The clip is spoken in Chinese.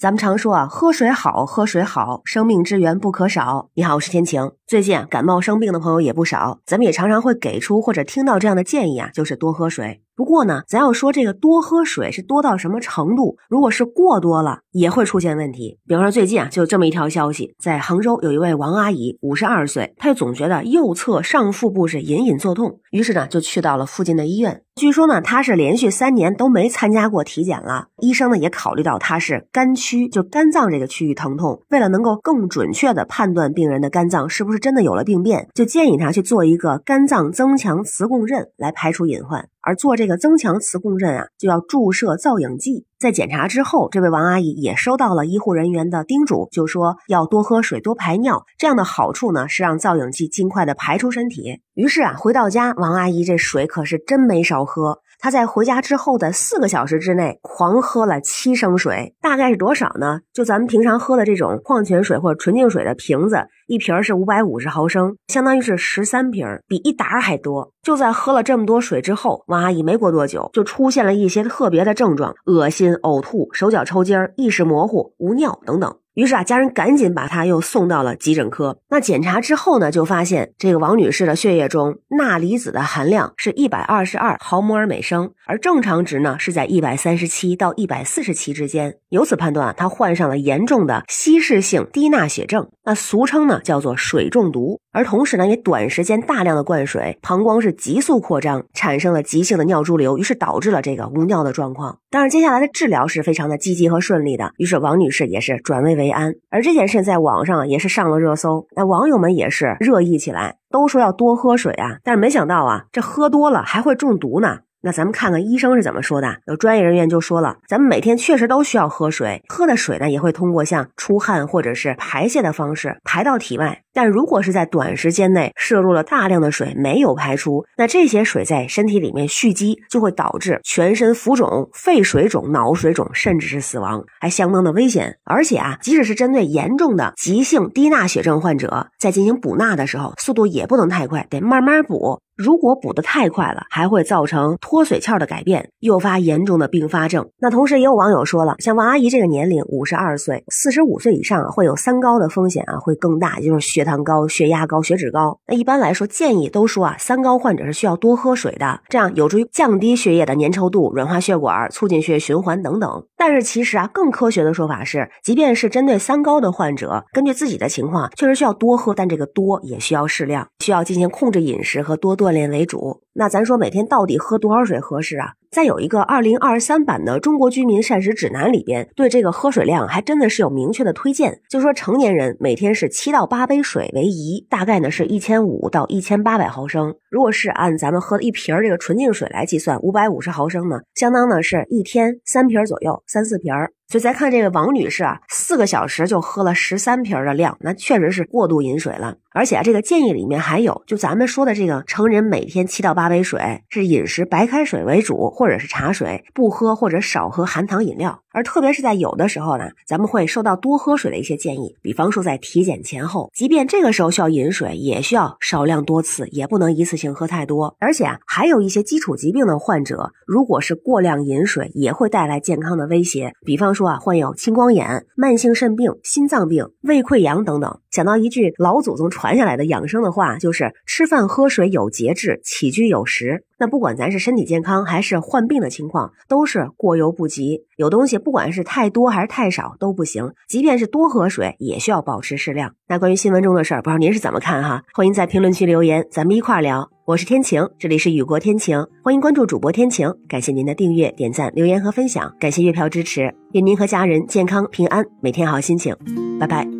咱们常说啊，喝水好，喝水好，生命之源不可少。你好，我是天晴。最近，感冒生病的朋友也不少，咱们也常常会给出或者听到这样的建议啊，就是多喝水。不过呢，咱要说这个多喝水是多到什么程度？如果是过多了，也会出现问题。比方说最近啊，就这么一条消息，在杭州有一位王阿姨，五十二岁，她就总觉得右侧上腹部是隐隐作痛，于是呢，就去到了附近的医院。据说呢，她是连续三年都没参加过体检了。医生呢也考虑到她是肝区，就肝脏这个区域疼痛，为了能够更准确的判断病人的肝脏是不是真的有了病变，就建议她去做一个肝脏增强磁共振来排除隐患。而做这个增强磁共振啊，就要注射造影剂。在检查之后，这位王阿姨也收到了医护人员的叮嘱，就说要多喝水、多排尿。这样的好处呢，是让造影剂尽快的排出身体。于是啊，回到家，王阿姨这水可是真没少喝。她在回家之后的四个小时之内，狂喝了七升水，大概是多少呢？就咱们平常喝的这种矿泉水或者纯净水的瓶子，一瓶是五百五十毫升，相当于是十三瓶，比一打还多。就在喝了这么多水之后，王阿姨没过多久就出现了一些特别的症状：恶心、呕吐、手脚抽筋、意识模糊、无尿等等。于是啊，家人赶紧把她又送到了急诊科。那检查之后呢，就发现这个王女士的血液中钠离子的含量是一百二十二毫摩尔每升，而正常值呢是在一百三十七到一百四十七之间。由此判断啊，她患上了严重的稀释性低钠血症，那俗称呢叫做水中毒。而同时呢，也短时间大量的灌水，膀胱是急速扩张，产生了急性的尿潴留，于是导致了这个无尿的状况。当然，接下来的治疗是非常的积极和顺利的，于是王女士也是转危为安。而这件事在网上也是上了热搜，那网友们也是热议起来，都说要多喝水啊，但是没想到啊，这喝多了还会中毒呢。那咱们看看医生是怎么说的。有专业人员就说了，咱们每天确实都需要喝水，喝的水呢也会通过像出汗或者是排泄的方式排到体外。但如果是在短时间内摄入了大量的水没有排出，那这些水在身体里面蓄积，就会导致全身浮肿、肺水肿、脑水肿，甚至是死亡，还相当的危险。而且啊，即使是针对严重的急性低钠血症患者，在进行补钠的时候，速度也不能太快，得慢慢补。如果补得太快了，还会造成脱髓鞘的改变，诱发严重的并发症。那同时也有网友说了，像王阿姨这个年龄，五十二岁、四十五岁以上，会有三高的风险啊，会更大，就是血血糖高、血压高、血脂高。那一般来说，建议都说啊，三高患者是需要多喝水的，这样有助于降低血液的粘稠度、软化血管、促进血液循环等等。但是其实啊，更科学的说法是，即便是针对三高的患者，根据自己的情况，确实需要多喝，但这个多也需要适量，需要进行控制饮食和多锻炼为主。那咱说每天到底喝多少水合适啊？再有一个二零二三版的中国居民膳食指南里边，对这个喝水量还真的是有明确的推荐，就说成年人每天是七到八杯水为宜，大概呢是一千五到一千八百毫升。如果是按咱们喝一瓶儿这个纯净水来计算，五百五十毫升呢，相当呢是一天三瓶左右，三四瓶儿。所以再看这个王女士啊，四个小时就喝了十三瓶的量，那确实是过度饮水了。而且啊，这个建议里面还有，就咱们说的这个成人每天七到八杯水，是饮食白开水为主，或者是茶水，不喝或者少喝含糖饮料。而特别是在有的时候呢，咱们会受到多喝水的一些建议，比方说在体检前后，即便这个时候需要饮水，也需要少量多次，也不能一次性喝太多。而且啊，还有一些基础疾病的患者，如果是过量饮水，也会带来健康的威胁，比方说说啊，患有青光眼、慢性肾病、心脏病、胃溃疡等等。想到一句老祖宗传下来的养生的话，就是吃饭喝水有节制，起居有时。那不管咱是身体健康还是患病的情况，都是过犹不及。有东西不管是太多还是太少都不行，即便是多喝水，也需要保持适量。那关于新闻中的事儿，不知道您是怎么看哈？欢迎在评论区留言，咱们一块儿聊。我是天晴，这里是雨过天晴，欢迎关注主播天晴。感谢您的订阅、点赞、留言和分享，感谢月票支持，愿您和家人健康平安，每天好心情。拜拜。